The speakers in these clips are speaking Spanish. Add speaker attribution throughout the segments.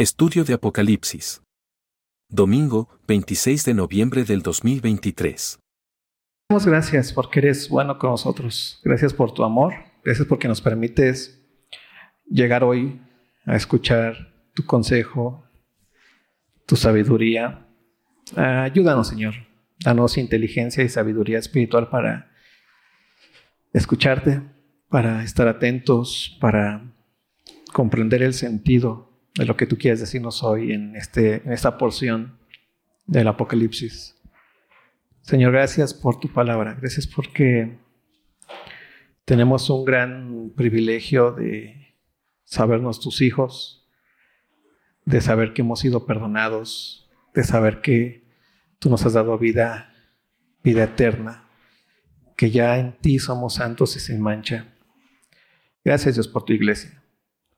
Speaker 1: Estudio de Apocalipsis. Domingo, 26 de noviembre del 2023.
Speaker 2: Damos gracias porque eres bueno con nosotros. Gracias por tu amor. Gracias porque nos permites llegar hoy a escuchar tu consejo, tu sabiduría. ayúdanos, Señor. Danos inteligencia y sabiduría espiritual para escucharte, para estar atentos, para comprender el sentido de lo que tú quieres decirnos hoy en, este, en esta porción del Apocalipsis. Señor, gracias por tu palabra. Gracias porque tenemos un gran privilegio de sabernos tus hijos, de saber que hemos sido perdonados, de saber que tú nos has dado vida, vida eterna, que ya en ti somos santos y sin mancha. Gracias Dios por tu iglesia.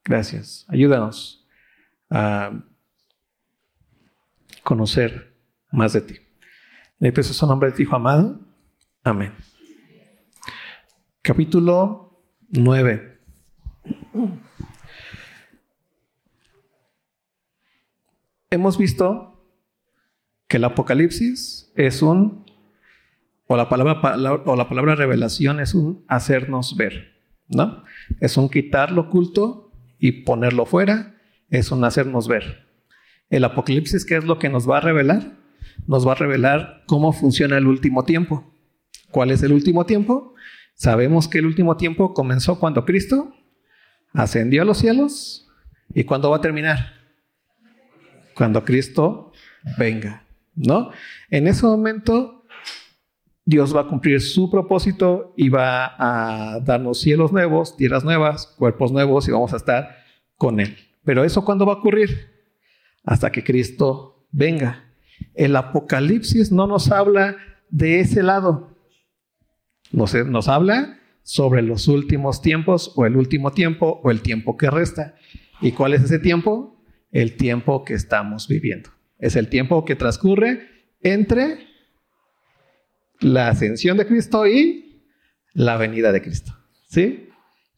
Speaker 2: Gracias. Ayúdanos a conocer más de ti. En el precioso nombre de ti, Hijo amado. Amén. Capítulo 9. Hemos visto que el Apocalipsis es un, o la palabra, o la palabra revelación es un hacernos ver, ¿no? Es un quitar lo oculto y ponerlo fuera es un hacernos ver. El Apocalipsis, ¿qué es lo que nos va a revelar? Nos va a revelar cómo funciona el último tiempo. ¿Cuál es el último tiempo? Sabemos que el último tiempo comenzó cuando Cristo ascendió a los cielos. ¿Y cuándo va a terminar? Cuando Cristo venga, ¿no? En ese momento Dios va a cumplir su propósito y va a darnos cielos nuevos, tierras nuevas, cuerpos nuevos y vamos a estar con Él. Pero eso cuándo va a ocurrir? Hasta que Cristo venga. El Apocalipsis no nos habla de ese lado. Nos, nos habla sobre los últimos tiempos o el último tiempo o el tiempo que resta. ¿Y cuál es ese tiempo? El tiempo que estamos viviendo. Es el tiempo que transcurre entre la ascensión de Cristo y la venida de Cristo. ¿Sí?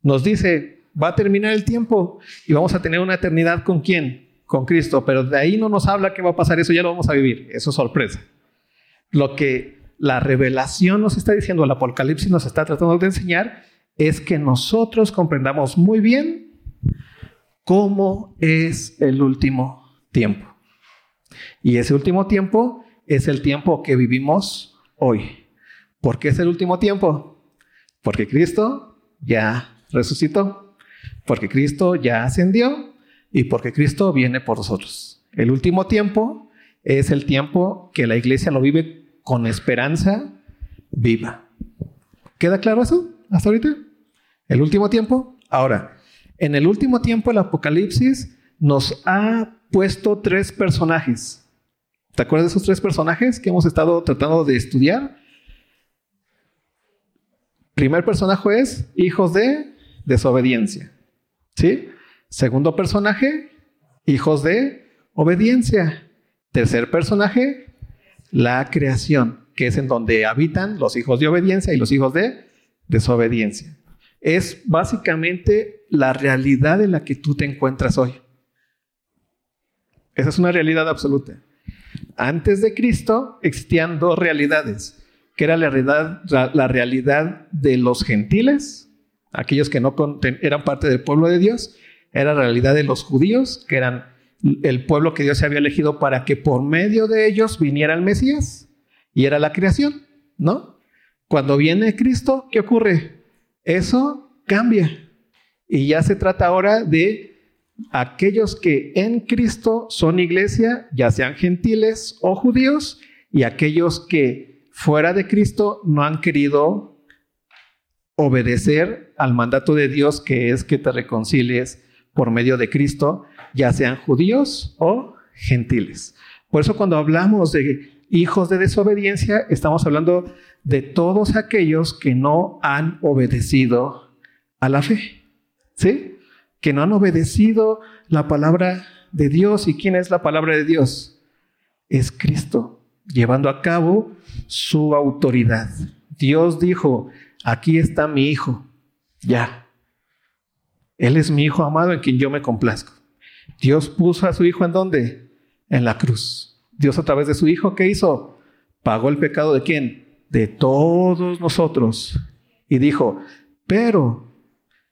Speaker 2: Nos dice, va a terminar el tiempo y vamos a tener una eternidad con quién? Con Cristo. Pero de ahí no nos habla qué va a pasar, eso ya lo vamos a vivir. Eso es sorpresa. Lo que la revelación nos está diciendo, el Apocalipsis nos está tratando de enseñar, es que nosotros comprendamos muy bien cómo es el último tiempo. Y ese último tiempo es el tiempo que vivimos hoy. ¿Por qué es el último tiempo? Porque Cristo ya resucitó porque Cristo ya ascendió y porque Cristo viene por nosotros. El último tiempo es el tiempo que la iglesia lo vive con esperanza viva. ¿Queda claro eso hasta ahorita? El último tiempo. Ahora, en el último tiempo el Apocalipsis nos ha puesto tres personajes. ¿Te acuerdas de esos tres personajes que hemos estado tratando de estudiar? Primer personaje es hijos de desobediencia. ¿Sí? Segundo personaje, hijos de obediencia. Tercer personaje, la creación, que es en donde habitan los hijos de obediencia y los hijos de desobediencia. Es básicamente la realidad en la que tú te encuentras hoy. Esa es una realidad absoluta. Antes de Cristo existían dos realidades, que era la realidad, la realidad de los gentiles aquellos que no eran parte del pueblo de Dios, era la realidad de los judíos, que eran el pueblo que Dios había elegido para que por medio de ellos viniera el Mesías, y era la creación, ¿no? Cuando viene Cristo, ¿qué ocurre? Eso cambia. Y ya se trata ahora de aquellos que en Cristo son iglesia, ya sean gentiles o judíos, y aquellos que fuera de Cristo no han querido obedecer al mandato de Dios que es que te reconcilies por medio de Cristo, ya sean judíos o gentiles. Por eso cuando hablamos de hijos de desobediencia, estamos hablando de todos aquellos que no han obedecido a la fe. ¿Sí? Que no han obedecido la palabra de Dios. ¿Y quién es la palabra de Dios? Es Cristo, llevando a cabo su autoridad. Dios dijo, aquí está mi hijo, ya. Él es mi hijo amado en quien yo me complazco. Dios puso a su Hijo en dónde? En la cruz. Dios a través de su Hijo, ¿qué hizo? Pagó el pecado de quién? De todos nosotros. Y dijo, pero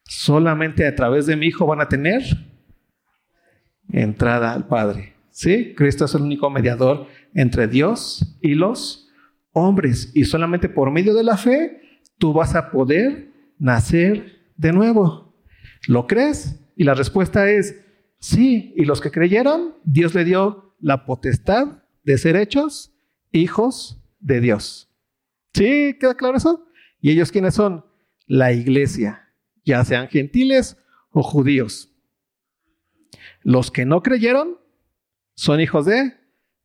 Speaker 2: solamente a través de mi Hijo van a tener entrada al Padre. ¿Sí? Cristo es el único mediador entre Dios y los hombres. Y solamente por medio de la fe tú vas a poder nacer de nuevo. ¿Lo crees? Y la respuesta es sí. Y los que creyeron, Dios le dio la potestad de ser hechos hijos de Dios. ¿Sí? ¿Queda claro eso? ¿Y ellos quiénes son? La iglesia, ya sean gentiles o judíos. Los que no creyeron son hijos de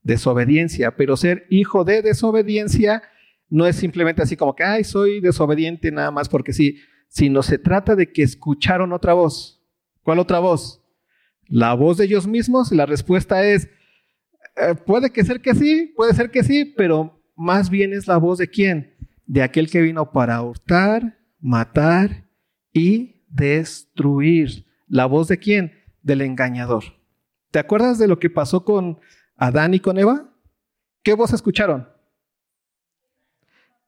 Speaker 2: desobediencia, pero ser hijo de desobediencia no es simplemente así como que, ay, soy desobediente nada más porque sí, sino se trata de que escucharon otra voz. ¿Cuál otra voz? La voz de ellos mismos y la respuesta es, eh, puede que ser que sí, puede ser que sí, pero más bien es la voz de quién? De aquel que vino para hurtar, matar y destruir. ¿La voz de quién? Del engañador. ¿Te acuerdas de lo que pasó con Adán y con Eva? ¿Qué voz escucharon?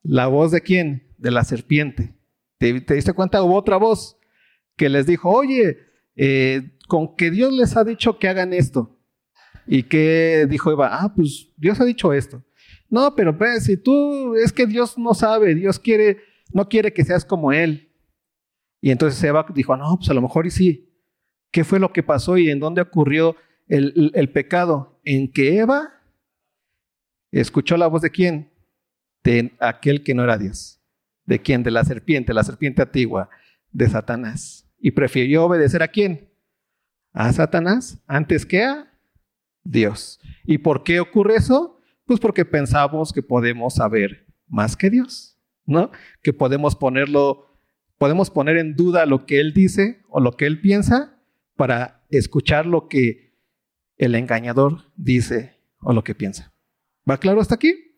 Speaker 2: La voz de quién? De la serpiente. ¿Te, diste cuenta? Hubo otra voz que les dijo, oye, eh, con que Dios les ha dicho que hagan esto. ¿Y qué dijo Eva? Ah, pues Dios ha dicho esto. No, pero pues, si tú, es que Dios no sabe, Dios quiere, no quiere que seas como Él. Y entonces Eva dijo, no, pues a lo mejor y sí. ¿Qué fue lo que pasó y en dónde ocurrió el, el pecado? En que Eva escuchó la voz de quién? De aquel que no era Dios. ¿De quién? De la serpiente, la serpiente antigua, de Satanás. Y prefirió obedecer a quién? A Satanás antes que a Dios. ¿Y por qué ocurre eso? Pues porque pensamos que podemos saber más que Dios, ¿no? Que podemos ponerlo, podemos poner en duda lo que Él dice o lo que Él piensa para escuchar lo que el engañador dice o lo que piensa. ¿Va claro hasta aquí?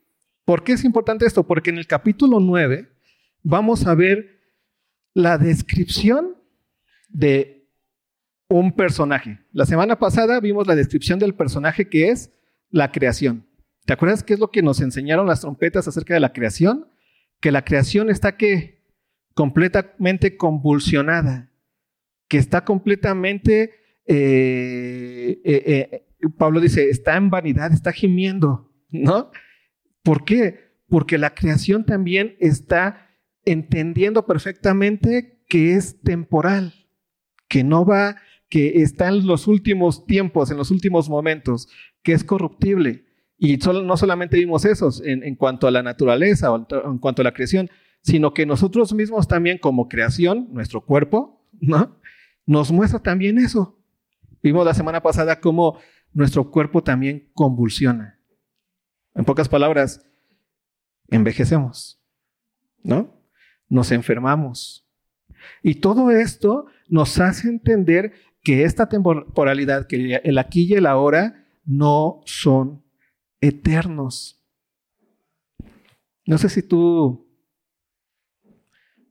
Speaker 2: ¿Por qué es importante esto? Porque en el capítulo 9 vamos a ver la descripción de un personaje. La semana pasada vimos la descripción del personaje que es la creación. ¿Te acuerdas qué es lo que nos enseñaron las trompetas acerca de la creación? Que la creación está que completamente convulsionada, que está completamente, eh, eh, eh, Pablo dice, está en vanidad, está gimiendo, ¿no? ¿Por qué? Porque la creación también está entendiendo perfectamente que es temporal, que no va, que está en los últimos tiempos, en los últimos momentos, que es corruptible. Y no solamente vimos eso en, cuanto a la naturaleza o en cuanto a la creación, sino que nosotros mismos también como creación, nuestro cuerpo, ¿no? Nos muestra también eso. Vimos la semana pasada cómo nuestro cuerpo también convulsiona. En pocas palabras, envejecemos, ¿no? Nos enfermamos. Y todo esto nos hace entender que esta temporalidad, que el aquí y el ahora, no son eternos. No sé si tú,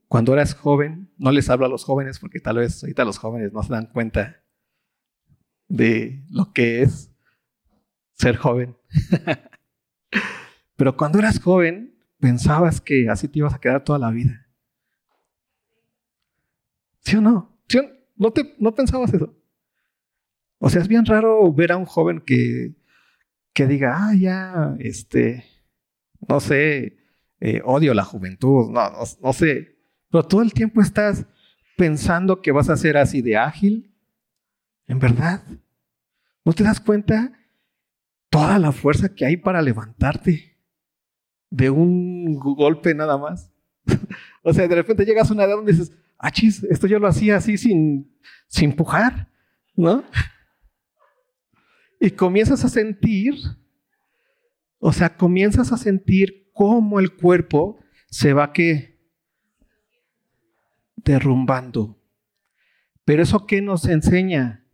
Speaker 2: cuando eras joven, no les hablo a los jóvenes porque tal vez ahorita los jóvenes no se dan cuenta de lo que es ser joven. Pero cuando eras joven, pensabas que así te ibas a quedar toda la vida. ¿Sí o no? ¿No, te, ¿No pensabas eso? O sea, es bien raro ver a un joven que, que diga, ah, ya, este, no sé, eh, odio la juventud, no, no, no sé. Pero todo el tiempo estás pensando que vas a ser así de ágil. ¿En verdad? ¿No te das cuenta toda la fuerza que hay para levantarte? De un golpe nada más. o sea, de repente llegas a una edad donde dices, ah, chis, esto yo lo hacía así sin, sin empujar, ¿no? Y comienzas a sentir, o sea, comienzas a sentir cómo el cuerpo se va que derrumbando. Pero eso que nos enseña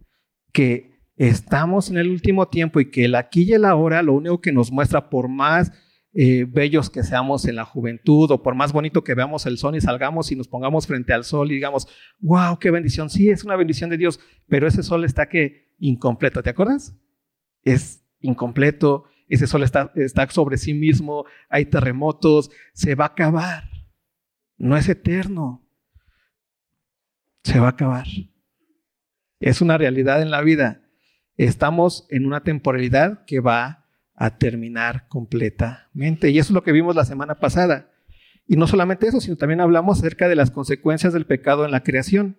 Speaker 2: que estamos en el último tiempo y que el aquí y el ahora lo único que nos muestra por más eh, bellos que seamos en la juventud o por más bonito que veamos el sol y salgamos y nos pongamos frente al sol y digamos, wow, qué bendición. Sí, es una bendición de Dios, pero ese sol está que incompleto. ¿Te acuerdas? Es incompleto, ese sol está, está sobre sí mismo, hay terremotos, se va a acabar. No es eterno. Se va a acabar. Es una realidad en la vida. Estamos en una temporalidad que va a terminar completamente. Y eso es lo que vimos la semana pasada. Y no solamente eso, sino también hablamos acerca de las consecuencias del pecado en la creación.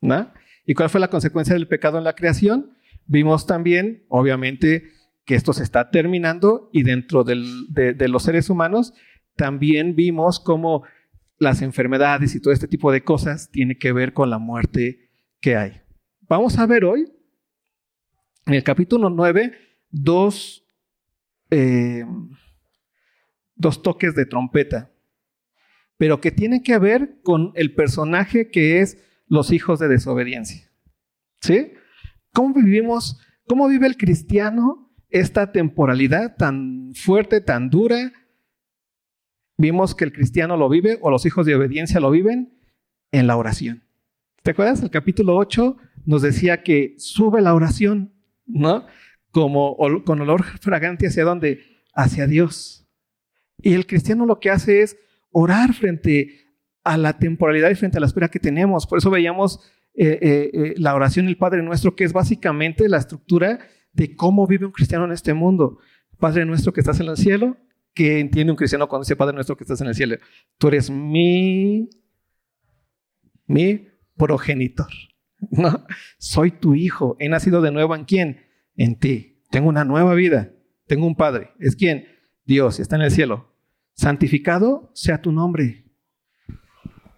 Speaker 2: ¿no? ¿Y cuál fue la consecuencia del pecado en la creación? Vimos también, obviamente, que esto se está terminando y dentro de, de, los seres humanos también vimos cómo las enfermedades y todo este tipo de cosas tiene que ver con la muerte que hay. Vamos a ver hoy, en el capítulo 9, dos, eh, dos toques de trompeta, pero que tienen que ver con el personaje que es los hijos de desobediencia. ¿Sí? ¿Cómo vivimos, cómo vive el cristiano esta temporalidad tan fuerte, tan dura? Vimos que el cristiano lo vive o los hijos de obediencia lo viven en la oración. ¿Te acuerdas? El capítulo 8 nos decía que sube la oración, ¿no? Como con olor fragante hacia dónde? Hacia Dios. Y el cristiano lo que hace es orar frente a la temporalidad y frente a la espera que tenemos. Por eso veíamos eh, eh, eh, la oración del Padre Nuestro, que es básicamente la estructura de cómo vive un cristiano en este mundo. Padre Nuestro que estás en el cielo, que entiende un cristiano cuando dice Padre Nuestro que estás en el cielo. Tú eres mi, mi progenitor. ¿no? Soy tu hijo. He nacido de nuevo en quién? En ti. Tengo una nueva vida. Tengo un Padre. ¿Es quién? Dios. Está en el cielo. Santificado sea tu nombre.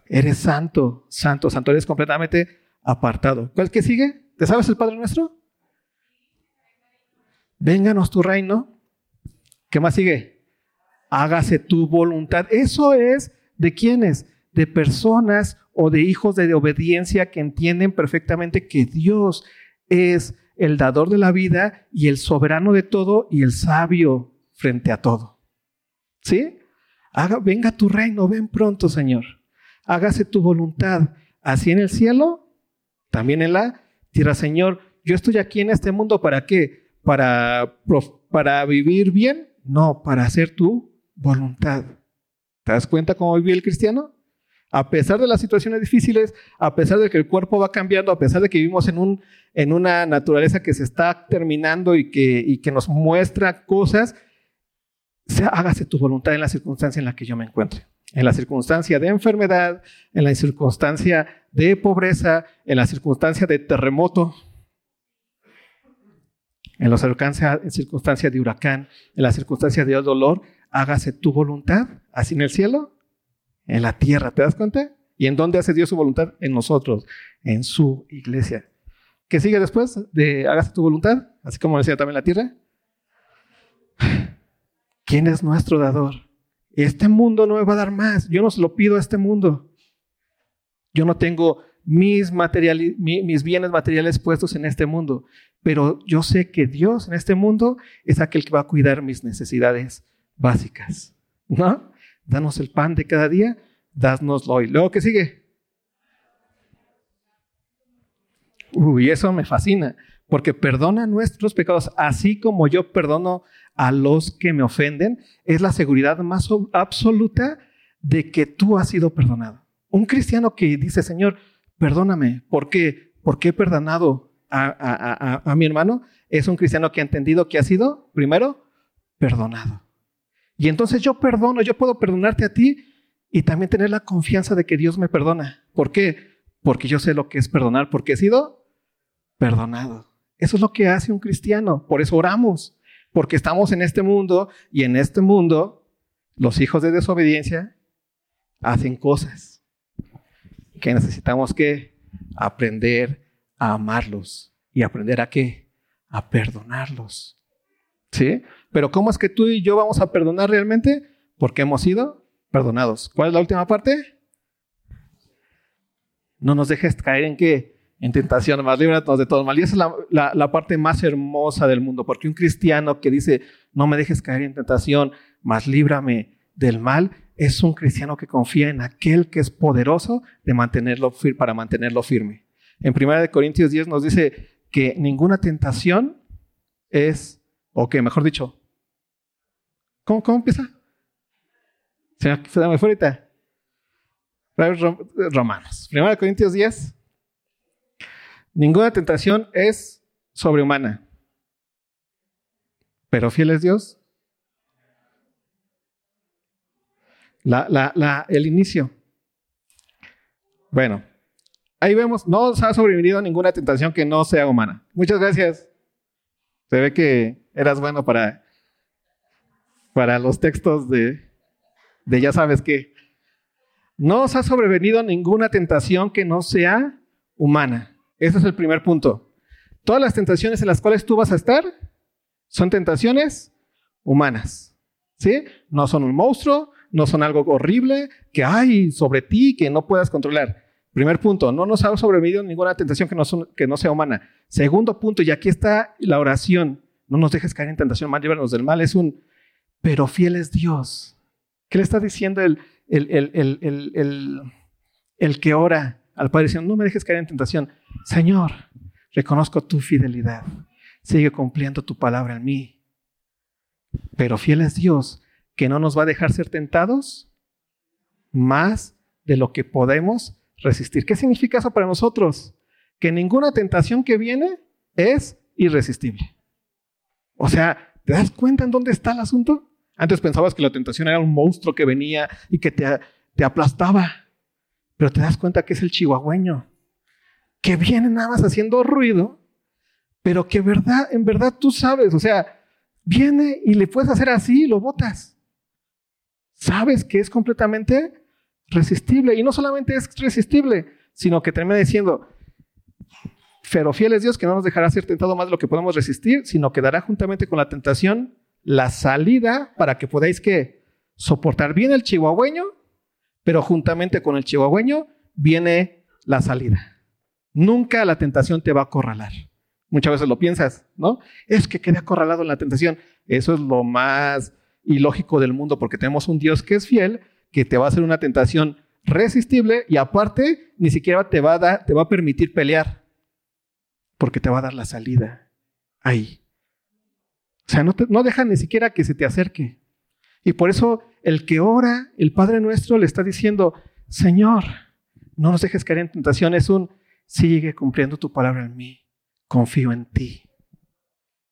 Speaker 2: Eres santo, santo, santo. Eres completamente apartado. ¿Cuál que sigue? ¿Te sabes el Padre nuestro? Vénganos tu reino. ¿Qué más sigue? Hágase tu voluntad. Eso es de quiénes? De personas o de hijos de obediencia que entienden perfectamente que Dios es el dador de la vida y el soberano de todo y el sabio frente a todo. ¿Sí? Haga, venga tu reino, ven pronto, Señor hágase tu voluntad, así en el cielo, también en la tierra. Señor, yo estoy aquí en este mundo para qué? Para, para vivir bien, no, para hacer tu voluntad. ¿Te das cuenta cómo vive el cristiano? A pesar de las situaciones difíciles, a pesar de que el cuerpo va cambiando, a pesar de que vivimos en, un, en una naturaleza que se está terminando y que, y que nos muestra cosas, sea, hágase tu voluntad en la circunstancia en la que yo me encuentre. En la circunstancia de enfermedad, en la circunstancia de pobreza, en la circunstancia de terremoto, en la circunstancia de huracán, en la circunstancia de dolor, hágase tu voluntad, así en el cielo, en la tierra, ¿te das cuenta? ¿Y en dónde hace Dios su voluntad? En nosotros, en su iglesia. ¿Qué sigue después de hágase tu voluntad? Así como decía también la tierra. ¿Quién es nuestro dador? Este mundo no me va a dar más. Yo no se lo pido a este mundo. Yo no tengo mis, mis bienes materiales puestos en este mundo, pero yo sé que Dios en este mundo es aquel que va a cuidar mis necesidades básicas. ¿No? Danos el pan de cada día, dánoslo hoy. Luego, ¿qué sigue? Uy, eso me fascina, porque perdona nuestros pecados, así como yo perdono a los que me ofenden, es la seguridad más absoluta de que tú has sido perdonado. Un cristiano que dice, Señor, perdóname, ¿por qué? Porque he perdonado a mi hermano, es un cristiano que ha entendido que ha sido, primero, perdonado. Y entonces yo perdono, yo puedo perdonarte a ti y también tener la confianza de que Dios me perdona. ¿Por qué? Porque yo sé lo que es perdonar, porque he sido perdonado. Eso es lo que hace un cristiano, por eso oramos. Porque estamos en este mundo y en este mundo los hijos de desobediencia hacen cosas que necesitamos que aprender a amarlos y aprender a qué? A perdonarlos. ¿Sí? Pero ¿cómo es que tú y yo vamos a perdonar realmente? Porque hemos sido perdonados. ¿Cuál es la última parte? No nos dejes caer en qué? en tentación, más líbranos de todo mal. Y esa es la, parte más hermosa del mundo, porque un cristiano que dice, no me dejes caer en tentación, más líbrame del mal, es un cristiano que confía en aquel que es poderoso de mantenerlo para mantenerlo firme. En 1 Corintios 10 nos dice que ninguna tentación es, o que mejor dicho, ¿cómo, cómo empieza? Se me, se me fue ahorita. Romanos. 1 Corintios 10. Ninguna tentación es sobrehumana. Pero fiel es Dios. El inicio. Bueno, ahí vemos, no ha sobrevivido ninguna tentación que no sea humana. Muchas gracias. Se ve que eras bueno para, para los textos de, de ya sabes qué. No os ha sobrevenido ninguna tentación que no sea humana. Ese es el primer punto. Todas las tentaciones en las cuales tú vas a estar son tentaciones humanas. ¿Sí? No son un monstruo, no son algo horrible que hay sobre ti que no puedas controlar. Primer punto, no nos ha sobrevenido ninguna tentación que no, que no sea humana. Segundo punto, y aquí está la oración, no nos dejes caer en tentación, más líbranos del mal, es un, pero fiel es Dios. ¿Qué le está diciendo el, el, el, que ora al Padre diciendo, no me dejes caer en tentación. Señor, reconozco tu fidelidad. Sigue cumpliendo tu palabra en mí. Pero fiel es Dios, que no nos va a dejar ser tentados más de lo que podemos resistir. ¿Qué significa eso para nosotros? Que ninguna tentación que viene es irresistible. O sea, ¿te das cuenta en dónde está el asunto? Antes pensabas que la tentación era un monstruo que venía y que te, te aplastaba. Pero te das cuenta que es el chihuahueño, que viene nada más haciendo ruido, pero que verdad, en verdad tú sabes, o sea, viene y le puedes hacer así y lo botas. Sabes que es completamente resistible. Y no solamente es resistible, sino que termina diciendo, pero fiel es Dios que no nos dejará ser tentado más de lo que podemos resistir, sino que dará juntamente con la tentación la salida para que podáis que soportar bien el chihuahueño, pero juntamente con el chihuahueño viene la salida. Nunca la tentación te va a acorralar. Muchas veces lo piensas, ¿no? Es que quede acorralado en la tentación. Eso es lo más ilógico del mundo porque tenemos un Dios que es fiel, que te va a hacer una tentación resistible y aparte ni siquiera te va a, dar, te va a permitir pelear porque te va a dar la salida ahí. O sea, no, no deja ni siquiera que se te acerque. Y por eso el que ora, el Padre nuestro, le está diciendo, Señor, no nos dejes caer en tentación. Es un, sigue cumpliendo tu palabra en mí. Confío en ti.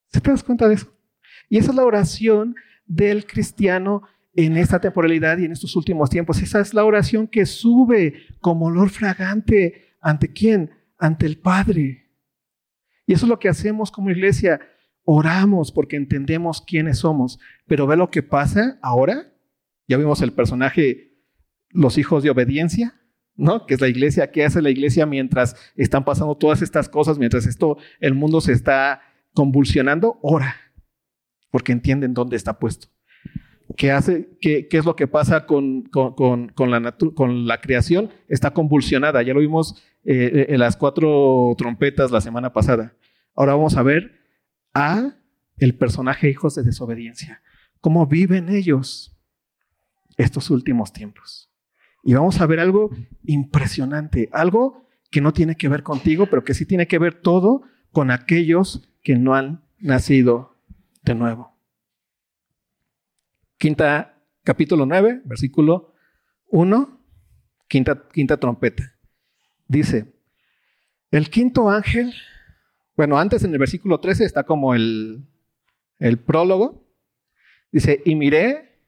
Speaker 2: ¿Se te das cuenta de eso? Y esa es la oración del cristiano en esta temporalidad y en estos últimos tiempos. Esa es la oración que sube como olor fragante. ¿Ante quién? Ante el Padre. Y eso es lo que hacemos como iglesia. Oramos porque entendemos quiénes somos, pero ve lo que pasa ahora. Ya vimos el personaje, los hijos de obediencia, ¿no? Que es la iglesia, ¿qué hace la iglesia mientras están pasando todas estas cosas, mientras esto, el mundo se está convulsionando? Ora, porque entienden dónde está puesto. ¿Qué, hace, qué, es lo que pasa con, con, con, la con, la creación? Está convulsionada. Ya lo vimos eh, las cuatro trompetas la semana pasada. Ahora vamos a ver a el personaje hijos de desobediencia. ¿Cómo viven ellos estos últimos tiempos? Y vamos a ver algo impresionante, algo que no tiene que ver contigo, pero que sí tiene que ver todo con aquellos que no han nacido de nuevo. Quinta, capítulo 9, versículo 1, quinta, quinta trompeta. Dice, el quinto ángel bueno, antes en el versículo 13 está como el, el prólogo. Dice, y miré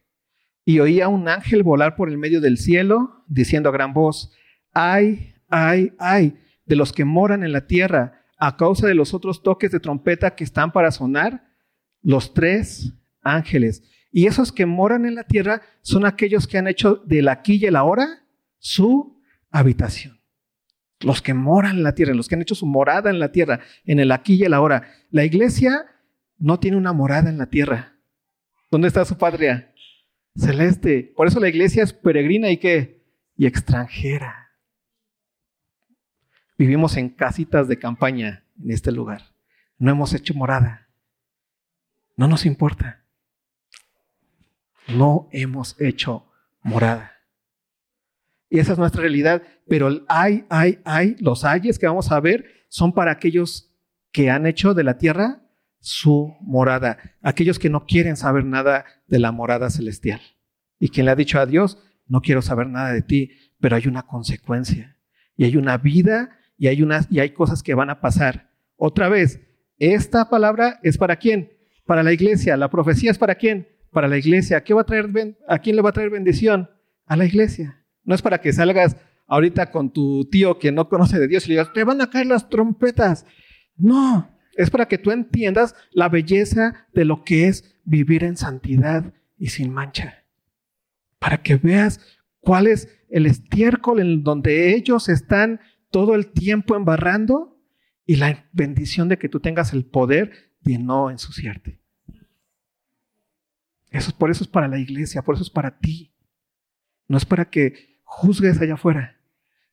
Speaker 2: y oí a un ángel volar por el medio del cielo, diciendo a gran voz, ay, ay, ay, de los que moran en la tierra, a causa de los otros toques de trompeta que están para sonar, los tres ángeles. Y esos que moran en la tierra son aquellos que han hecho de la aquí y el ahora su habitación los que moran en la tierra, los que han hecho su morada en la tierra, en el aquí y el ahora. La iglesia no tiene una morada en la tierra. ¿Dónde está su patria? Celeste. Por eso la iglesia es peregrina y qué? Y extranjera. Vivimos en casitas de campaña en este lugar. No hemos hecho morada. No nos importa. No hemos hecho morada. Y esa es nuestra realidad. Pero hay, hay, hay, los ayes que vamos a ver son para aquellos que han hecho de la tierra su morada, aquellos que no quieren saber nada de la morada celestial. Y quien le ha dicho a Dios, no quiero saber nada de ti, pero hay una consecuencia y hay una vida y hay, unas, y hay cosas que van a pasar. Otra vez, esta palabra es para quién? Para la iglesia. La profecía es para quién? Para la iglesia. ¿Qué va a, traer, ¿A quién le va a traer bendición? A la iglesia. No es para que salgas ahorita con tu tío que no conoce de Dios y le digas, te van a caer las trompetas. No, es para que tú entiendas la belleza de lo que es vivir en santidad y sin mancha. Para que veas cuál es el estiércol en donde ellos están todo el tiempo embarrando y la bendición de que tú tengas el poder de no ensuciarte. Eso, por eso es para la iglesia, por eso es para ti. No es para que juzgues allá afuera,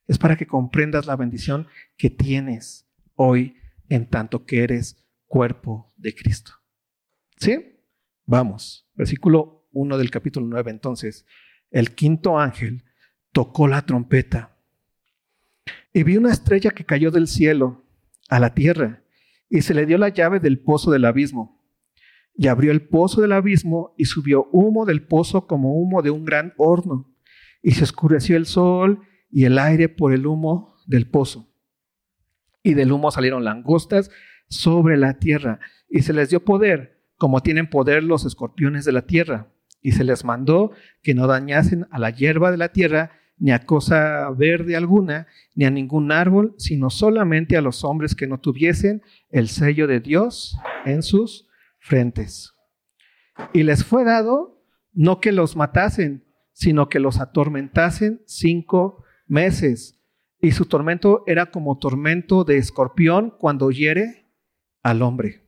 Speaker 2: es para que comprendas la bendición que tienes hoy en tanto que eres cuerpo de Cristo. ¿Sí? Vamos, versículo 1 del capítulo 9. Entonces, el quinto ángel tocó la trompeta y vi una estrella que cayó del cielo a la tierra y se le dio la llave del pozo del abismo. Y abrió el pozo del abismo y subió humo del pozo como humo de un gran horno. Y se oscureció el sol y el aire por el humo del pozo y del humo salieron langostas sobre la tierra, y se les dio poder, como tienen poder los escorpiones de la tierra, y se les mandó que no dañasen a la hierba de la tierra, ni a cosa verde alguna, ni a ningún árbol, sino solamente a los hombres que no tuviesen el sello de Dios en sus frentes. Y les fue dado no que los matasen, sino que los atormentasen cinco meses y su tormento era como tormento de escorpión cuando hiere al hombre.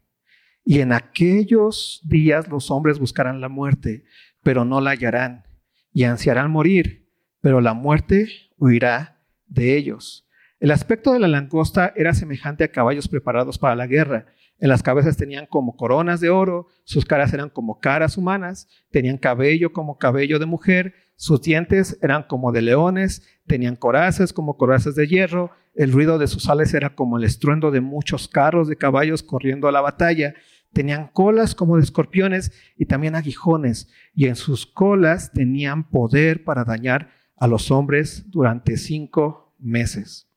Speaker 2: Y en aquellos días los hombres buscarán la muerte, pero no la hallarán, y ansiarán morir, pero la muerte huirá de ellos. El aspecto de la langosta era semejante a caballos preparados para la guerra. En las cabezas tenían como coronas de oro, sus caras eran como caras humanas, tenían cabello como cabello de mujer, sus dientes eran como de leones, tenían corazas como corazas de hierro, el ruido de sus alas era como el estruendo de muchos carros de caballos corriendo a la batalla, tenían colas como de escorpiones y también aguijones, y en sus colas tenían poder para dañar a los hombres durante cinco meses.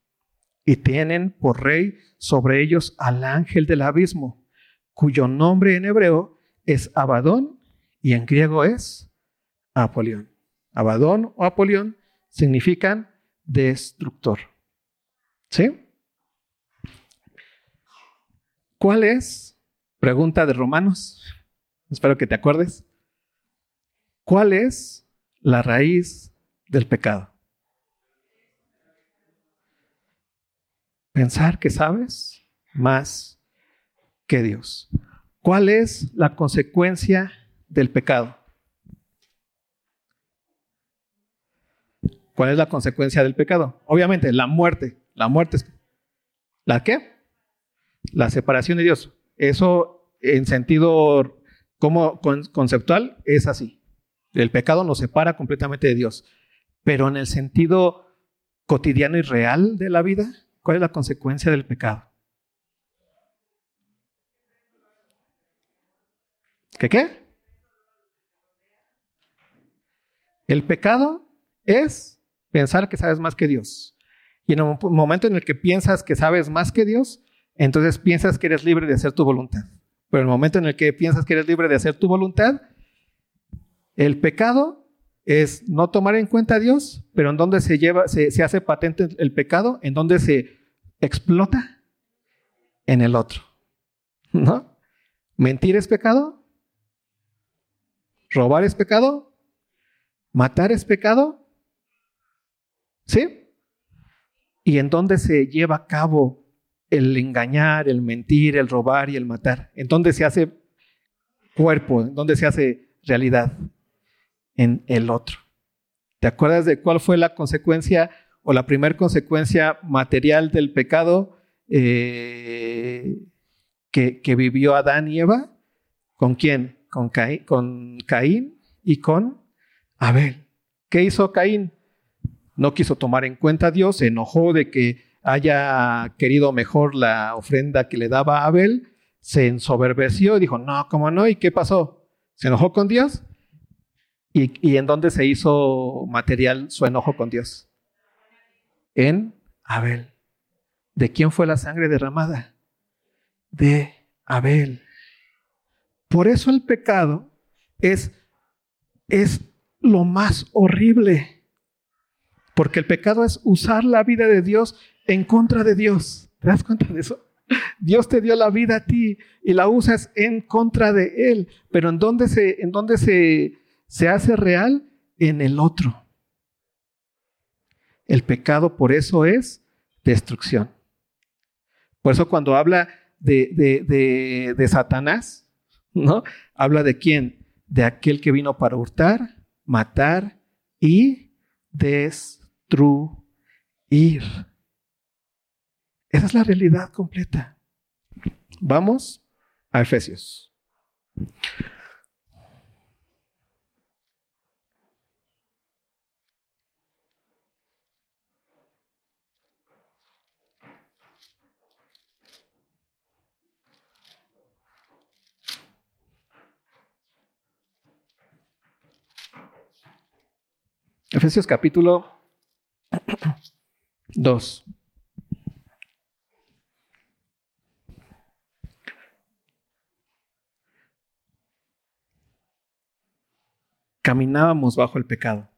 Speaker 2: Y tienen por rey sobre ellos al ángel del abismo, cuyo nombre en hebreo es Abadón y en griego es Apolión. Abadón o Apolión significan destructor. ¿Sí? ¿Cuál es? Pregunta de Romanos. Espero que te acuerdes. ¿Cuál es la raíz del pecado? Pensar que sabes más que Dios. ¿Cuál es la consecuencia del pecado? ¿Cuál es la consecuencia del pecado? Obviamente, la muerte. La muerte es... ¿La qué? La separación de Dios. Eso en sentido como conceptual es así. El pecado nos separa completamente de Dios. Pero en el sentido cotidiano y real de la vida, ¿cuál es la consecuencia del pecado? ¿Qué qué? El pecado es pensar que sabes más que Dios. Y en un momento en el que piensas que sabes más que Dios, entonces piensas que eres libre de hacer tu voluntad. Pero en el momento en el que piensas que eres libre de hacer tu voluntad, el pecado es no tomar en cuenta a Dios, pero en dónde se lleva, se, hace patente el pecado, en dónde se explota en el otro. ¿No? ¿Mentir es pecado? ¿Robar es pecado? ¿Matar es pecado? ¿Sí? ¿Y en dónde se lleva a cabo el engañar, el mentir, el robar y el matar? ¿En dónde se hace cuerpo? ¿En dónde se hace realidad? En el otro. ¿Te acuerdas de cuál fue la consecuencia o la primera consecuencia material del pecado eh, que, vivió Adán y Eva? ¿Con quién? Con con Caín y con Abel. ¿Qué hizo Caín? no quiso tomar en cuenta a Dios, se enojó de que haya querido mejor la ofrenda que le daba a Abel, se ensoberbeció y dijo, no, ¿cómo no? ¿Y qué pasó? ¿Se enojó con Dios? ¿Y, en dónde se hizo material su enojo con Dios? En Abel. ¿De quién fue la sangre derramada? De Abel. Por eso el pecado es, es lo más horrible. Porque el pecado es usar la vida de Dios en contra de Dios. ¿Te das cuenta de eso? Dios te dio la vida a ti y la usas en contra de Él. Pero ¿en dónde se, en dónde se, se hace real? En el otro. El pecado por eso es destrucción. Por eso cuando habla de, de, de, de Satanás, ¿no? Habla de quién? De aquel que vino para hurtar, matar y destruir. Esa es la realidad completa. Vamos a Efesios. Efesios capítulo 2. Caminábamos bajo el pecado.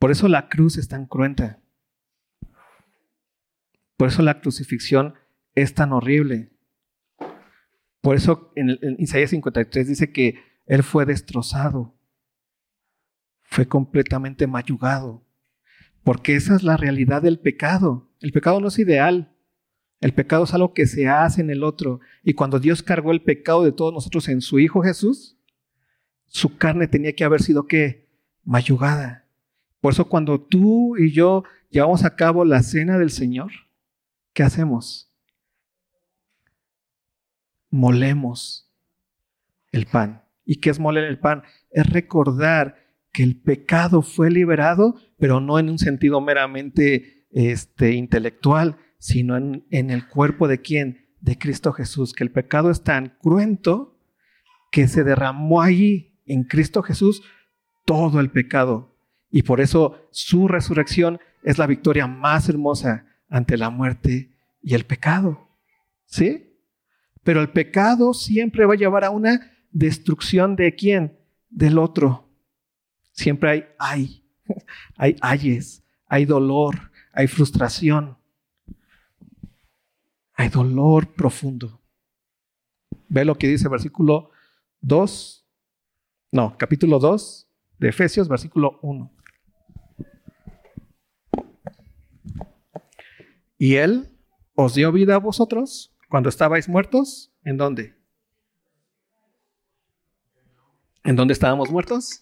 Speaker 2: Por eso la cruz es tan cruenta. Por eso la crucifixión es tan horrible. Por eso en, en Isaías 53 dice que Él fue destrozado fue completamente mayugado. Porque esa es la realidad del pecado. El pecado no es ideal. El pecado es algo que se hace en el otro. Y cuando Dios cargó el pecado de todos nosotros en su Hijo Jesús, su carne tenía que haber sido qué? Mayugada. Por eso cuando tú y yo llevamos a cabo la cena del Señor, ¿qué hacemos? Molemos el pan. ¿Y qué es moler el pan? Es recordar que el pecado fue liberado, pero no en un sentido meramente este, intelectual, sino en, en el cuerpo de quién? De Cristo Jesús, que el pecado es tan cruento que se derramó allí en Cristo Jesús todo el pecado. Y por eso su resurrección es la victoria más hermosa ante la muerte y el pecado. ¿Sí? Pero el pecado siempre va a llevar a una destrucción de quién? Del otro. Siempre hay hay, hay ayes, hay dolor, hay frustración, hay dolor profundo. Ve lo que dice versículo 2, no, capítulo 2 de Efesios, versículo 1. Y Él os dio vida a vosotros cuando estabais muertos. ¿En dónde? ¿En dónde estábamos muertos?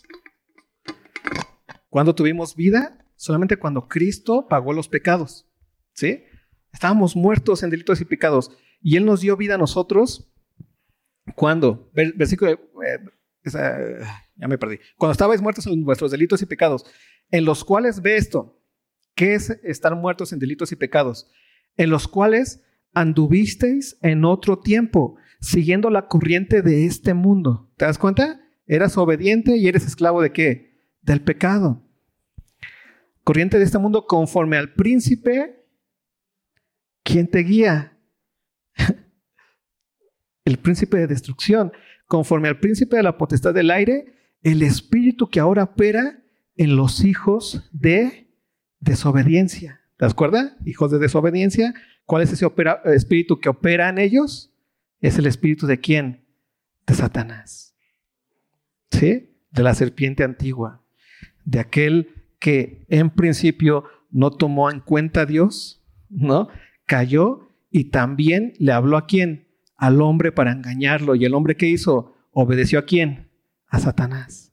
Speaker 2: Cuando tuvimos vida? Solamente cuando Cristo pagó los pecados. ¿Sí? Estábamos muertos en delitos y pecados. Y Él nos dio vida a nosotros. ¿Cuándo? Versículo. Eh, ya me perdí. Cuando estabais muertos en vuestros delitos y pecados, en los cuales ve esto. ¿Qué es estar muertos en delitos y pecados? En los cuales anduvisteis en otro tiempo, siguiendo la corriente de este mundo. ¿Te das cuenta? Eras obediente y eres esclavo de qué? Del pecado. Corriente de este mundo conforme al príncipe, ¿quién te guía? el príncipe de destrucción. Conforme al príncipe de la potestad del aire, el espíritu que ahora opera en los hijos de desobediencia. ¿Te acuerdas? Hijos de desobediencia. ¿Cuál es ese espíritu que opera en ellos? Es el espíritu de quién? De Satanás. ¿Sí? De la serpiente antigua de aquel que en principio no tomó en cuenta a Dios, ¿no? Cayó y también le habló a quién? Al hombre para engañarlo. ¿Y el hombre qué hizo? Obedeció a quién? A Satanás.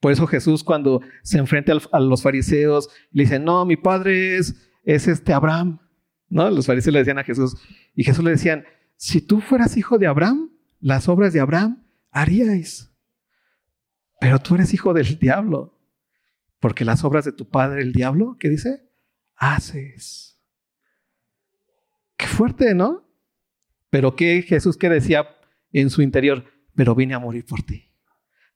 Speaker 2: Por eso Jesús cuando se enfrenta a los fariseos le dice, no, mi padre es, es este Abraham. ¿No? Los fariseos le decían a Jesús. Y Jesús le decían, si tú fueras hijo de Abraham, las obras de Abraham haríais. Pero tú eres hijo del diablo. Porque las obras de tu padre, el diablo, ¿qué dice? Haces. Qué fuerte, ¿no? Pero que Jesús que decía en su interior, pero vine a morir por ti,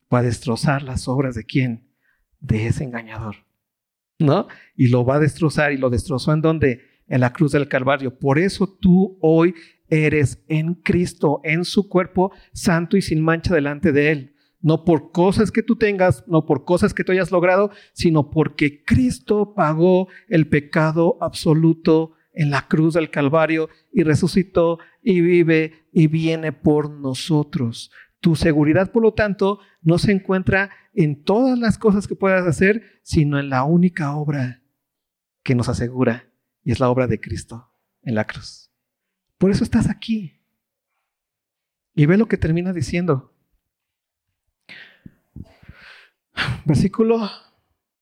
Speaker 2: para destrozar las obras de quién? De ese engañador, ¿no? Y lo va a destrozar y lo destrozó en donde? En la cruz del Calvario. Por eso tú hoy eres en Cristo, en su cuerpo santo y sin mancha delante de Él. No por cosas que tú tengas, no por cosas que tú hayas logrado, sino porque Cristo pagó el pecado absoluto en la cruz del Calvario y resucitó y vive y viene por nosotros. Tu seguridad, por lo tanto, no se encuentra en todas las cosas que puedas hacer, sino en la única obra que nos asegura, y es la obra de Cristo en la cruz. Por eso estás aquí. Y ve lo que termina diciendo. Versículo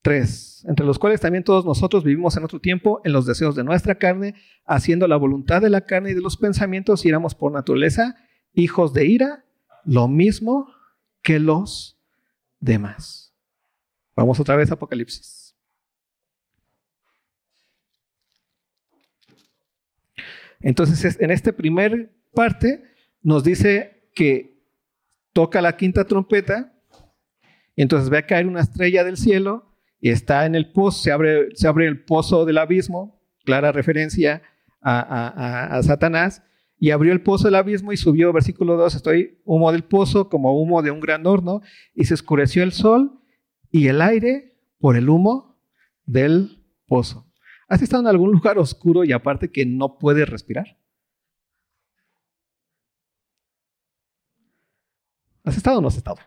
Speaker 2: 3. Entre los cuales también todos nosotros vivimos en otro tiempo en los deseos de nuestra carne, haciendo la voluntad de la carne y de los pensamientos, y éramos por naturaleza hijos de ira, lo mismo que los demás. Vamos otra vez a Apocalipsis. Entonces, en esta primer parte nos dice que toca la quinta trompeta, y entonces ve a caer una estrella del cielo y está en el pozo, se abre, se abre el pozo del abismo, clara referencia a, a Satanás, y abrió el pozo del abismo y subió, versículo 2, estoy humo del pozo como humo de un gran horno, y se oscureció el sol y el aire por el humo del pozo. ¿Has estado en algún lugar oscuro y aparte que no puedes respirar? ¿Has estado o no has estado?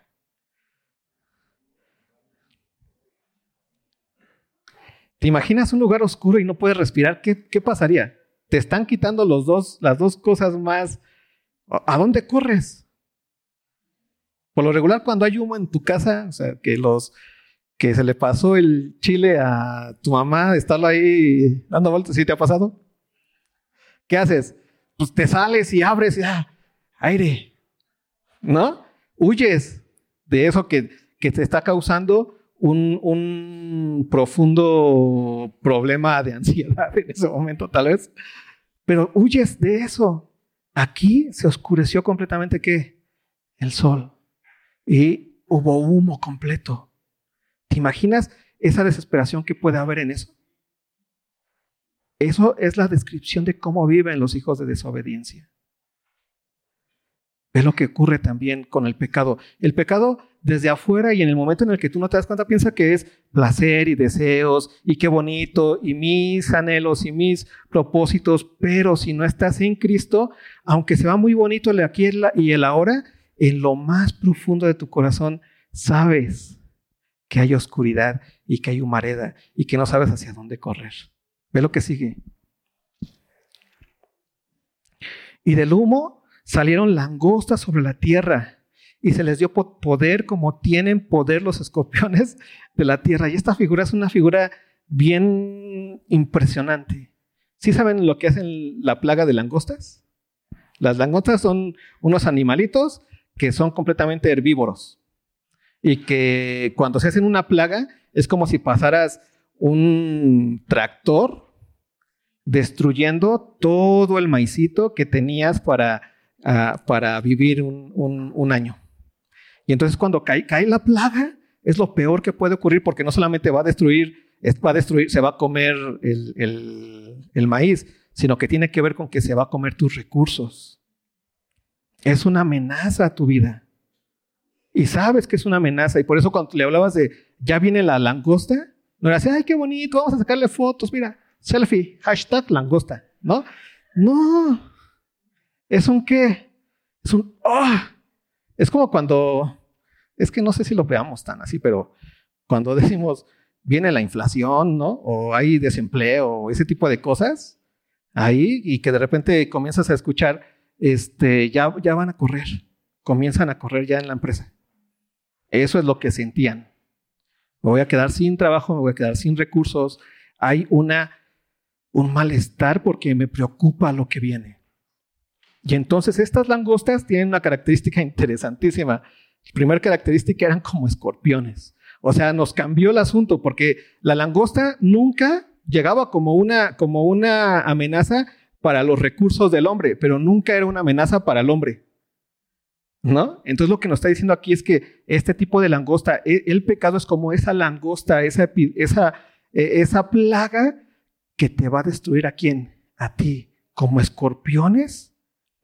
Speaker 2: ¿Te imaginas un lugar oscuro y no puedes respirar? ¿Qué, qué pasaría? Te están quitando los dos, las dos cosas más. ¿A dónde corres? Por lo regular, cuando hay humo en tu casa, o sea, que los que se le pasó el chile a tu mamá, estarlo ahí dando vueltas, ¿sí te ha pasado? ¿Qué haces? Pues te sales y abres y ah, aire, ¿no? Huyes de eso que, que te está causando un, un, profundo problema de ansiedad en ese momento, tal vez. Pero huyes de eso. Aquí se oscureció completamente qué? El sol. Y hubo humo completo. ¿Te imaginas esa desesperación que puede haber en eso? Eso es la descripción de cómo viven los hijos de desobediencia. Es lo que ocurre también con el pecado. El pecado desde afuera y en el momento en el que tú no te das cuenta piensa que es placer y deseos y qué bonito y mis anhelos y mis propósitos, pero si no estás en Cristo, aunque se va muy bonito el aquí y el ahora, en lo más profundo de tu corazón sabes que hay oscuridad y que hay humareda y que no sabes hacia dónde correr. Ve lo que sigue. Y del humo salieron langostas sobre la tierra y se les dio poder como tienen poder los escorpiones de la tierra. Y esta figura es una figura bien impresionante. ¿Sí saben lo que hacen la plaga de langostas? Las langostas son unos animalitos que son completamente herbívoros y que cuando se hacen una plaga es como si pasaras un tractor destruyendo todo el maicito que tenías para, ah, para vivir un año. Y entonces cuando cae, cae la plaga, es lo peor que puede ocurrir porque no solamente va a destruir, va a destruir, se va a comer el, maíz, sino que tiene que ver con que se va a comer tus recursos. Es una amenaza a tu vida. Y sabes que es una amenaza. Y por eso cuando le hablabas de, ya viene la langosta, no era así, ay, qué bonito, vamos a sacarle fotos, mira, selfie, hashtag langosta, ¿no? No. Es un qué? Es un, oh, es como cuando, es que no sé si lo veamos tan así, pero cuando decimos, viene la inflación, ¿no? O hay desempleo, ese tipo de cosas, ahí, y que de repente comienzas a escuchar, este, ya, ya van a correr, comienzan a correr ya en la empresa. Eso es lo que sentían. Me voy a quedar sin trabajo, me voy a quedar sin recursos. Hay una, un malestar porque me preocupa lo que viene. Y entonces estas langostas tienen una característica interesantísima. Primera característica eran como escorpiones. O sea, nos cambió el asunto porque la langosta nunca llegaba como una, como una amenaza para los recursos del hombre, pero nunca era una amenaza para el hombre. ¿No? Entonces lo que nos está diciendo aquí es que este tipo de langosta, e, el pecado es como esa langosta, esa, esa, e, esa plaga que te va a destruir a quién? A ti, como escorpiones,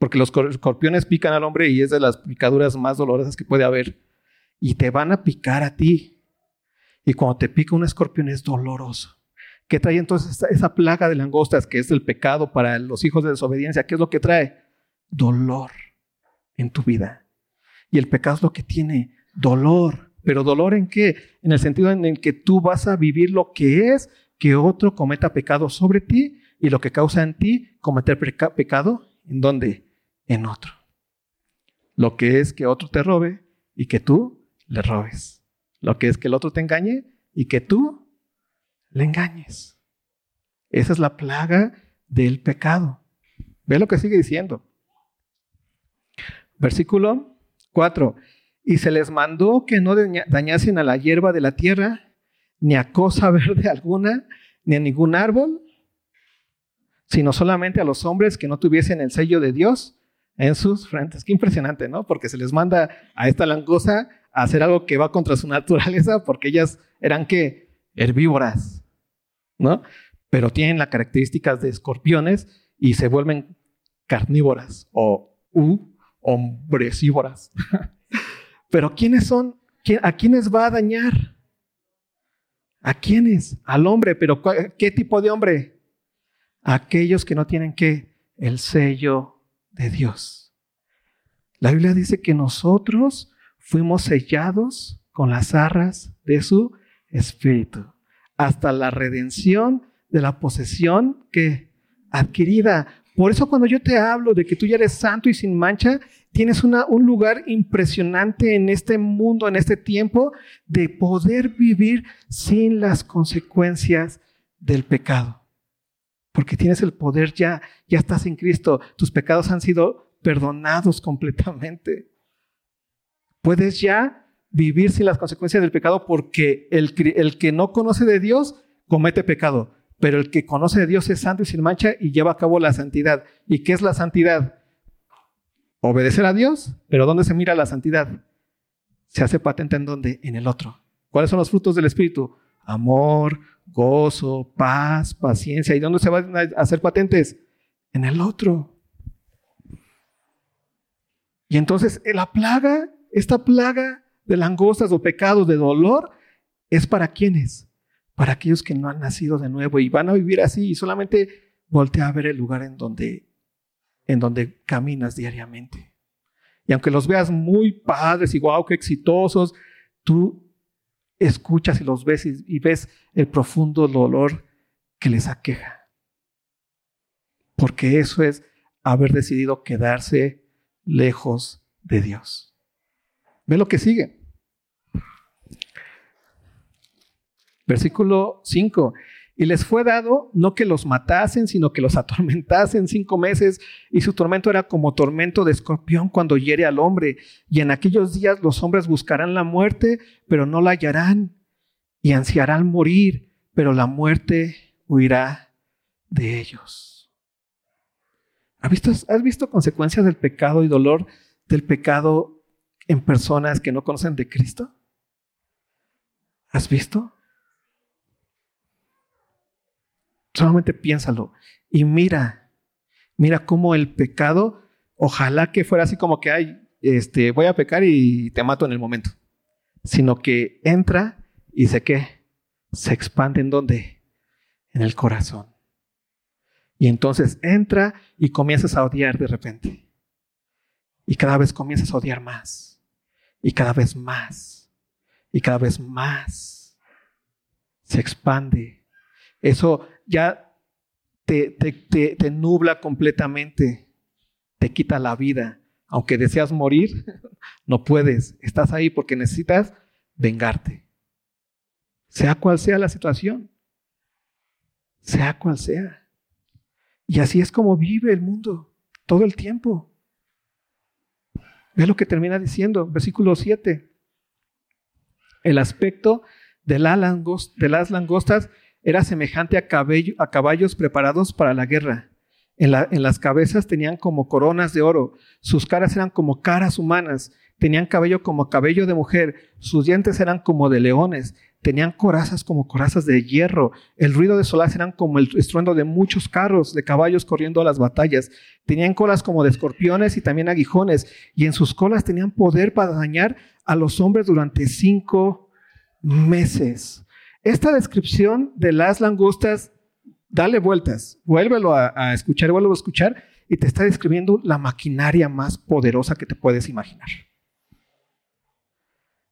Speaker 2: porque los escorpiones pican al hombre y es de las picaduras más dolorosas que puede haber, y te van a picar a ti. Y cuando te pica un escorpión es doloroso. ¿Qué trae entonces esa, plaga de langostas que es el pecado para los hijos de desobediencia? ¿Qué es lo que trae? Dolor en tu vida. Y el pecado es lo que tiene dolor. ¿Pero dolor en qué? En el sentido en el que tú vas a vivir lo que es que otro cometa pecado sobre ti y lo que causa en ti cometer pecado, ¿en dónde? En otro. Lo que es que otro te robe y que tú le robes. Lo que es que el otro te engañe y que tú le engañes. Esa es la plaga del pecado. Ve lo que sigue diciendo. Versículo 4. Y se les mandó que no dañasen a la hierba de la tierra, ni a cosa verde alguna, ni a ningún árbol, sino solamente a los hombres que no tuviesen el sello de Dios en sus frentes. Qué impresionante, ¿no? Porque se les manda a esta langosa a hacer algo que va contra su naturaleza, porque ellas eran que herbívoras. ¿no? Pero tienen las características de escorpiones y se vuelven carnívoras o u, hombresívoras. Pero ¿quiénes son? ¿A quiénes va a dañar? ¿A quiénes? Al hombre, pero ¿qué tipo de hombre? Aquellos que no tienen qué? El sello de Dios. La Biblia dice que nosotros fuimos sellados con las arras de su espíritu hasta la redención de la posesión que adquirida. Por eso cuando yo te hablo de que tú ya eres santo y sin mancha, tienes una, un lugar impresionante en este mundo, en este tiempo, de poder vivir sin las consecuencias del pecado. Porque tienes el poder ya, ya estás en Cristo, tus pecados han sido perdonados completamente. Puedes ya vivir sin las consecuencias del pecado porque el, el que no conoce de Dios comete pecado, pero el que conoce de Dios es santo y sin mancha y lleva a cabo la santidad. ¿Y qué es la santidad? Obedecer a Dios, pero ¿dónde se mira la santidad? Se hace patente en dónde? En el otro. ¿Cuáles son los frutos del Espíritu? Amor, gozo, paz, paciencia. ¿Y dónde se van a hacer patentes? En el otro. Y entonces la plaga, esta plaga de langostas o pecados de dolor es para quienes? Para aquellos que no han nacido de nuevo y van a vivir así y solamente voltea a ver el lugar en donde, en donde caminas diariamente. Y aunque los veas muy padres y guau, qué exitosos, tú escuchas y los ves y, ves el profundo dolor que les aqueja. Porque eso es haber decidido quedarse lejos de Dios. Ve lo que sigue. Versículo 5. Y les fue dado no que los matasen, sino que los atormentasen cinco meses, y su tormento era como tormento de escorpión cuando hiere al hombre. Y en aquellos días los hombres buscarán la muerte, pero no la hallarán, y ansiarán morir, pero la muerte huirá de ellos. ¿Has visto, ¿Has visto consecuencias del pecado y dolor del pecado en personas que no conocen de Cristo? ¿Has visto? Solamente piénsalo y mira, mira cómo el pecado, ojalá que fuera así como que, ay, este, voy a pecar y te mato en el momento, sino que entra y se que se expande en donde? En el corazón. Y entonces entra y comienzas a odiar de repente. Y cada vez comienzas a odiar más y cada vez más, y cada vez más se expande. Eso ya te, te, nubla completamente, te quita la vida. Aunque deseas morir, no puedes. Estás ahí porque necesitas vengarte. Sea cual sea la situación. Sea cual sea. Y así es como vive el mundo todo el tiempo. Ve lo que termina diciendo, versículo 7. El aspecto de las langostas era semejante a, a caballos preparados para la guerra. En, las cabezas tenían como coronas de oro, sus caras eran como caras humanas, tenían cabello como cabello de mujer, sus dientes eran como de leones, tenían corazas como corazas de hierro, el ruido de solas eran como el estruendo de muchos carros, de caballos corriendo a las batallas, tenían colas como de escorpiones y también aguijones, y en sus colas tenían poder para dañar a los hombres durante cinco meses. Esta descripción de las langostas dale vueltas, vuélvelo a, escuchar, vuélvelo a escuchar y te está describiendo la maquinaria más poderosa que te puedes imaginar.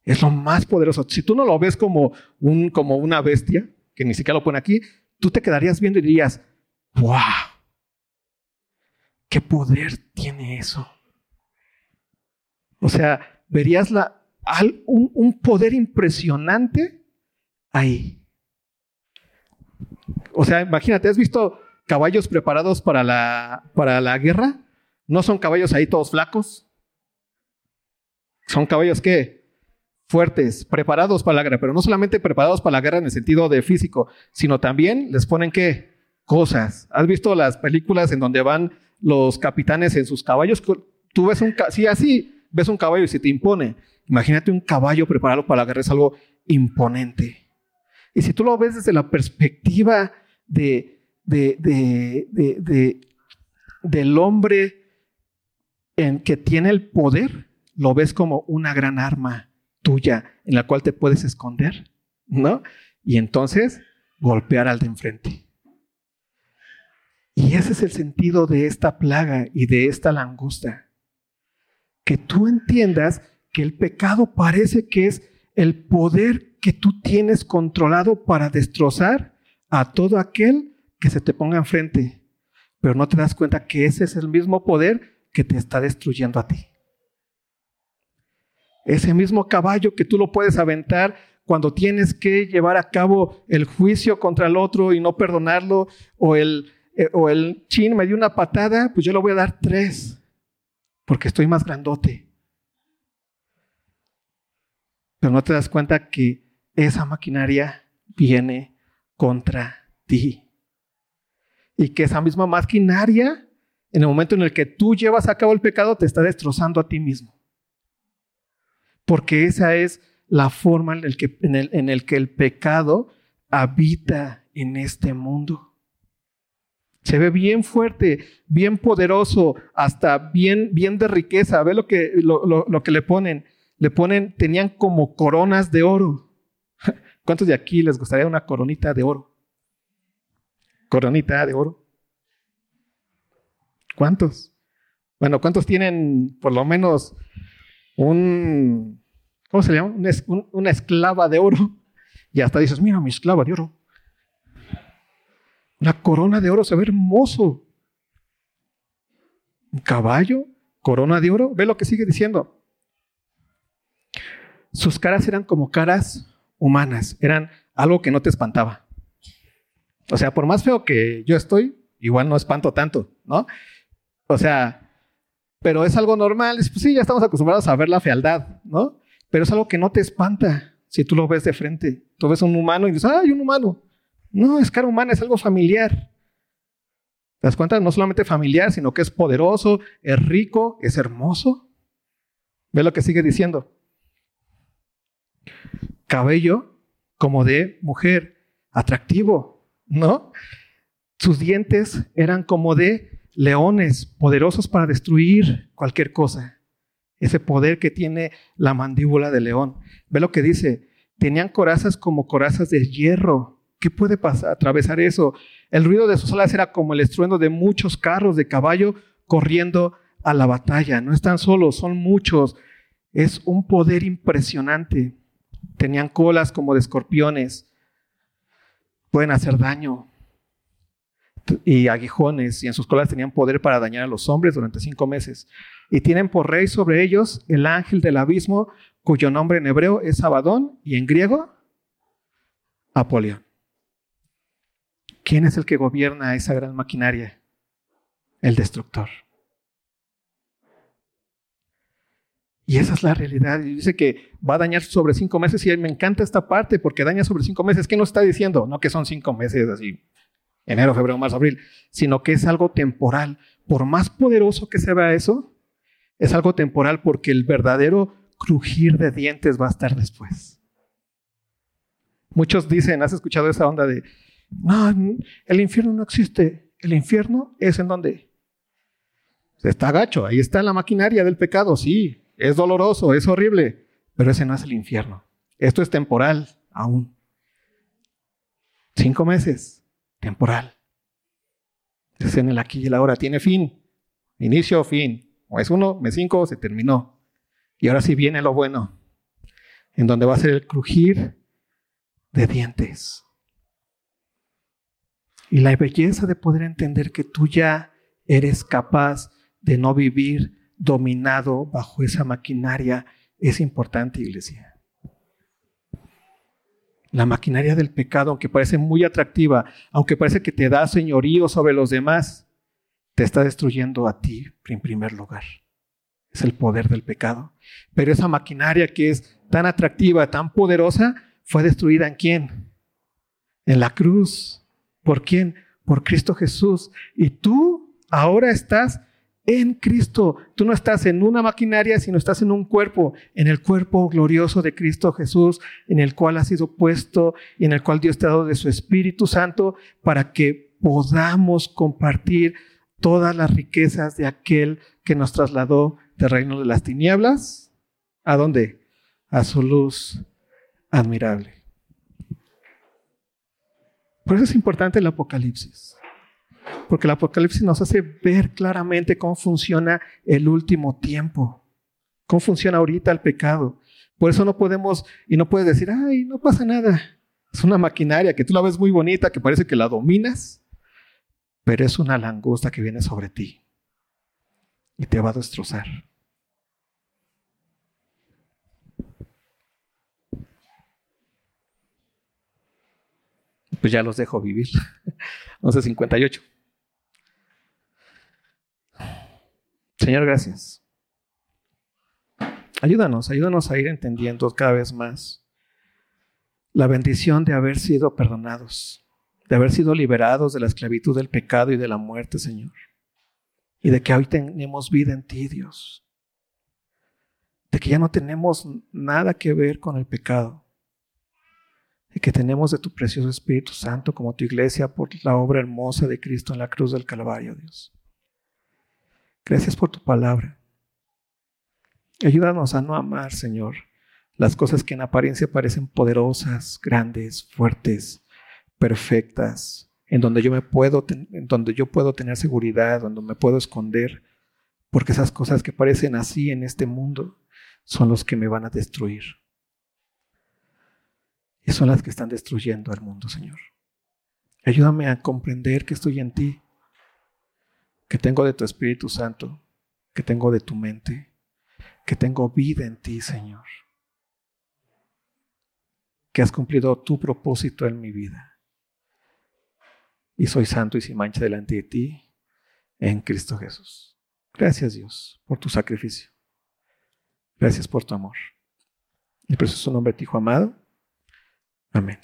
Speaker 2: Es lo más poderoso. Si tú no lo ves como, un, como una bestia, que ni siquiera lo pone aquí, tú te quedarías viendo y dirías, wow, ¿qué poder tiene eso? O sea, verías la, un poder impresionante ahí. O sea, imagínate, ¿has visto caballos preparados para la, para la guerra? No son caballos ahí todos flacos. Son caballos que fuertes, preparados para la guerra, pero no solamente preparados para la guerra en el sentido de físico, sino también les ponen qué? Cosas. ¿Has visto las películas en donde van los capitanes en sus caballos? Tú ves un, sí, así ves un caballo y se te impone. Imagínate un caballo preparado para la guerra, es algo imponente. Y si tú lo ves desde la perspectiva de, del hombre en que tiene el poder, lo ves como una gran arma tuya en la cual te puedes esconder, ¿no? Y entonces golpear al de enfrente. Y ese es el sentido de esta plaga y de esta langosta. Que tú entiendas que el pecado parece que es el poder que tú tienes controlado para destrozar a todo aquel que se te ponga enfrente, pero no te das cuenta que ese es el mismo poder que te está destruyendo a ti. Ese mismo caballo que tú lo puedes aventar cuando tienes que llevar a cabo el juicio contra el otro y no perdonarlo, o el, eh, o el chin me dio una patada, pues yo le voy a dar tres, porque estoy más grandote. Pero no te das cuenta que esa maquinaria viene contra ti. Y que esa misma maquinaria, en el momento en el que tú llevas a cabo el pecado, te está destrozando a ti mismo. Porque esa es la forma en el que, en el, en el, que el pecado habita en este mundo. Se ve bien fuerte, bien poderoso, hasta bien, bien de riqueza. Ve lo que, lo, lo que le ponen le ponen, tenían como coronas de oro. ¿Cuántos de aquí les gustaría una coronita de oro? Coronita de oro. ¿Cuántos? Bueno, ¿cuántos tienen por lo menos un, ¿cómo se llama? Una, esclava de oro. Y hasta dices, mira mi esclava de oro. Una corona de oro se ve hermoso. Un caballo, corona de oro. Ve lo que sigue diciendo. Sus caras eran como caras humanas, eran algo que no te espantaba. O sea, por más feo que yo estoy, igual no espanto tanto, ¿no? O sea, pero es algo normal, pues sí, ya estamos acostumbrados a ver la fealdad, ¿no? Pero es algo que no te espanta si tú lo ves de frente. Tú ves un humano y dices, ¡ay, un humano! No, es cara humana, es algo familiar. ¿Te das cuenta? No solamente familiar, sino que es poderoso, es rico, es hermoso. Ve lo que sigue diciendo cabello como de mujer, atractivo, ¿no? Sus dientes eran como de leones, poderosos para destruir cualquier cosa. Ese poder que tiene la mandíbula de león. Ve lo que dice, tenían corazas como corazas de hierro. ¿Qué puede pasar, atravesar eso? El ruido de sus alas era como el estruendo de muchos carros de caballo corriendo a la batalla. No están solos, son muchos. Es un poder impresionante. Tenían colas como de escorpiones. Pueden hacer daño. Y aguijones. Y en sus colas tenían poder para dañar a los hombres durante cinco meses. Y tienen por rey sobre ellos el ángel del abismo, cuyo nombre en hebreo es Abadón y en griego Apolión. ¿Quién es el que gobierna esa gran maquinaria? El destructor. Y esa es la realidad. Y dice que va a dañar sobre cinco meses. Y me encanta esta parte porque daña sobre cinco meses. ¿Qué nos está diciendo? No que son cinco meses así. enero, febrero, marzo, abril, sino que es algo temporal. Por más poderoso que se vea eso, es algo temporal porque el verdadero crujir de dientes va a estar después. Muchos dicen, ¿has escuchado esa onda de, no, el infierno no existe? El infierno es en donde está gacho, ahí está la maquinaria del pecado, sí, es doloroso, es horrible, pero ese no es el infierno. Esto es temporal aún. Cinco meses, temporal. Es en el aquí y el ahora, tiene fin, inicio, fin. O es uno, mes cinco, se terminó. Y ahora sí viene lo bueno, en donde va a ser el crujir de dientes. Y la belleza de poder entender que tú ya eres capaz de no vivir dominado bajo esa maquinaria es importante, iglesia. La maquinaria del pecado, aunque parece muy atractiva, aunque parece que te da señorío sobre los demás, te está destruyendo a ti en primer lugar. Es el poder del pecado. Pero esa maquinaria que es tan atractiva, tan poderosa, fue destruida en quién? En la cruz. ¿Por quién? Por Cristo Jesús. Y tú ahora estás en Cristo. Tú no estás en una maquinaria, sino estás en un cuerpo, en el cuerpo glorioso de Cristo Jesús, en el cual has sido puesto y en el cual Dios te ha dado de su Espíritu Santo para que podamos compartir todas las riquezas de aquel que nos trasladó del reino de las tinieblas. ¿A dónde? A su luz admirable. Por eso es importante el Apocalipsis. Porque el Apocalipsis nos hace ver claramente cómo funciona el último tiempo. Cómo funciona ahorita el pecado. Por eso no podemos, y no puedes decir, ay, no pasa nada. Es una maquinaria que tú la ves muy bonita, que parece que la dominas, pero es una langosta que viene sobre ti y te va a destrozar. Pues ya los dejo vivir. 11.58. Señor, gracias. Ayúdanos, ayúdanos a ir entendiendo cada vez más la bendición de haber sido perdonados de haber sido liberados de la esclavitud del pecado y de la muerte, Señor. Y de que hoy tenemos vida en ti, Dios. De que ya no tenemos nada que ver con el pecado. Y que tenemos de tu precioso Espíritu Santo como tu iglesia por la obra hermosa de Cristo en la cruz del Calvario, Dios. Gracias por tu palabra. Ayúdanos a no amar, Señor, las cosas que en apariencia parecen poderosas, grandes, fuertes, perfectas, en donde yo me puedo, en donde yo puedo tener seguridad, donde me puedo esconder, porque esas cosas que parecen así en este mundo son los que me van a destruir. Y son las que están destruyendo al mundo, Señor. Ayúdame a comprender que estoy en ti, que tengo de tu Espíritu Santo, que tengo de tu mente, que tengo vida en ti, Señor. Que has cumplido tu propósito en mi vida y soy santo y sin mancha delante de ti en Cristo Jesús. Gracias Dios por tu sacrificio. Gracias por tu amor. Y por eso su nombre, Hijo amado. Amén.